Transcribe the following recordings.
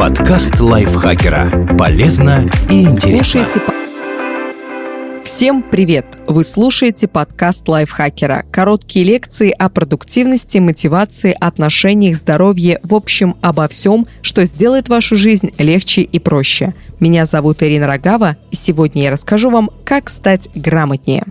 Подкаст лайфхакера. Полезно и интересно. Слушайте Всем привет! Вы слушаете подкаст лайфхакера. Короткие лекции о продуктивности, мотивации, отношениях, здоровье, в общем, обо всем, что сделает вашу жизнь легче и проще. Меня зовут Ирина Рогава, и сегодня я расскажу вам, как стать грамотнее.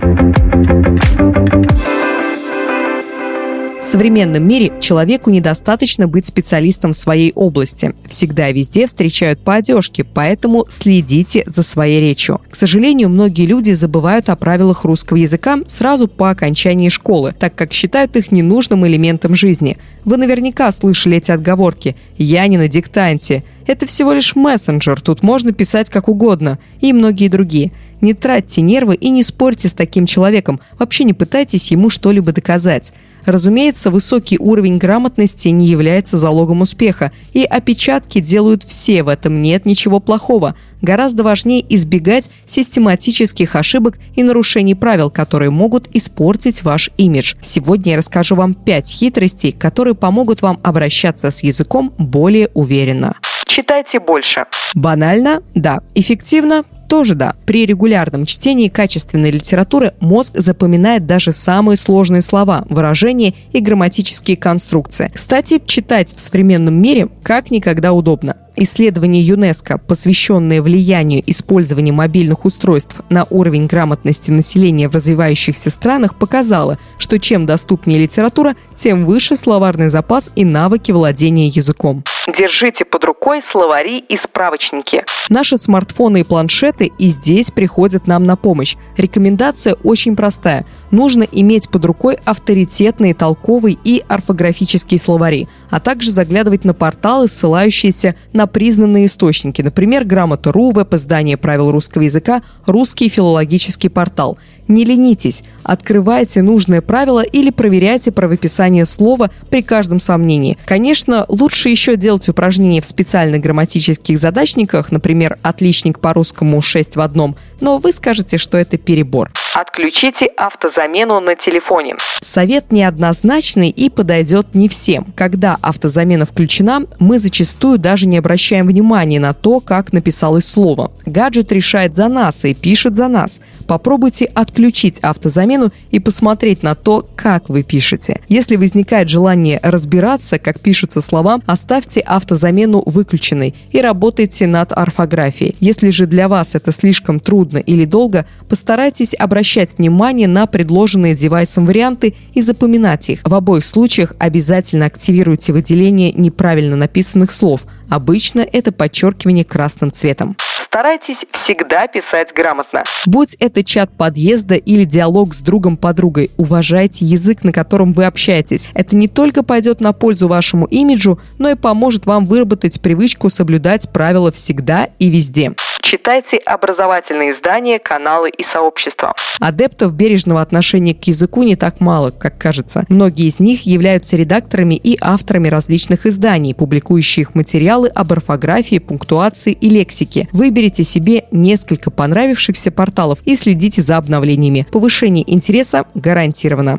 Современном мире человеку недостаточно быть специалистом в своей области. Всегда и везде встречают по одежке, поэтому следите за своей речью. К сожалению, многие люди забывают о правилах русского языка сразу по окончании школы, так как считают их ненужным элементом жизни. Вы наверняка слышали эти отговорки «я не на диктанте», «это всего лишь мессенджер, тут можно писать как угодно» и многие другие – не тратьте нервы и не спорьте с таким человеком. Вообще не пытайтесь ему что-либо доказать. Разумеется, высокий уровень грамотности не является залогом успеха, и опечатки делают все, в этом нет ничего плохого. Гораздо важнее избегать систематических ошибок и нарушений правил, которые могут испортить ваш имидж. Сегодня я расскажу вам 5 хитростей, которые помогут вам обращаться с языком более уверенно. Читайте больше. Банально? Да. Эффективно? Тоже да. При регулярном чтении качественной литературы мозг запоминает даже самые сложные слова, выражения и грамматические конструкции. Кстати, читать в современном мире как никогда удобно. Исследование ЮНЕСКО, посвященное влиянию использования мобильных устройств на уровень грамотности населения в развивающихся странах, показало, что чем доступнее литература, тем выше словарный запас и навыки владения языком. Держите под рукой словари и справочники. Наши смартфоны и планшеты и здесь приходят нам на помощь. Рекомендация очень простая. Нужно иметь под рукой авторитетные толковые и орфографические словари, а также заглядывать на порталы, ссылающиеся на признанные источники, например, Грамота.ру, веб-издание правил русского языка, русский филологический портал. Не ленитесь, открывайте нужное правило или проверяйте правописание слова при каждом сомнении. Конечно, лучше еще делать упражнения в специальных грамматических задачниках, например, «отличник по русскому 6 в одном», но вы скажете, что это перебор. Отключите автозамену на телефоне. Совет неоднозначный и подойдет не всем. Когда автозамена включена, мы зачастую даже не обращаем внимания на то, как написалось слово. Гаджет решает за нас и пишет за нас. Попробуйте отключить автозамену и посмотреть на то, как вы пишете. Если возникает желание разбираться, как пишутся слова, оставьте автозамену выключенной и работайте над орфографией. Если же для вас это слишком трудно или долго, постарайтесь обращать внимание на предложенные девайсом варианты и запоминать их. В обоих случаях обязательно активируйте выделение неправильно написанных слов. Обычно это подчеркивание красным цветом. Старайтесь всегда писать грамотно. Будь это чат подъезда или диалог с другом-подругой, уважайте язык, на котором вы общаетесь. Это не только пойдет на пользу вашему имиджу, но и поможет вам выработать привычку соблюдать правила всегда и везде. Читайте образовательные издания, каналы и сообщества. Адептов бережного отношения к языку не так мало, как кажется. Многие из них являются редакторами и авторами различных изданий, публикующих материалы об орфографии, пунктуации и лексике. Выберите себе несколько понравившихся порталов и следите за обновлениями. Повышение интереса гарантировано.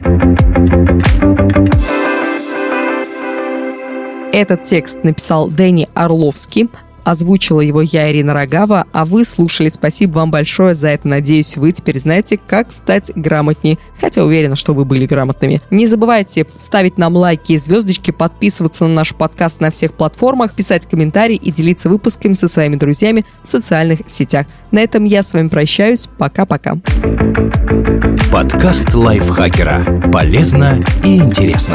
Этот текст написал Дэнни Орловский. Озвучила его я, Ирина Рогава, а вы слушали. Спасибо вам большое за это. Надеюсь, вы теперь знаете, как стать грамотнее. Хотя уверена, что вы были грамотными. Не забывайте ставить нам лайки и звездочки, подписываться на наш подкаст на всех платформах, писать комментарии и делиться выпусками со своими друзьями в социальных сетях. На этом я с вами прощаюсь. Пока-пока. Подкаст лайфхакера. Полезно и интересно.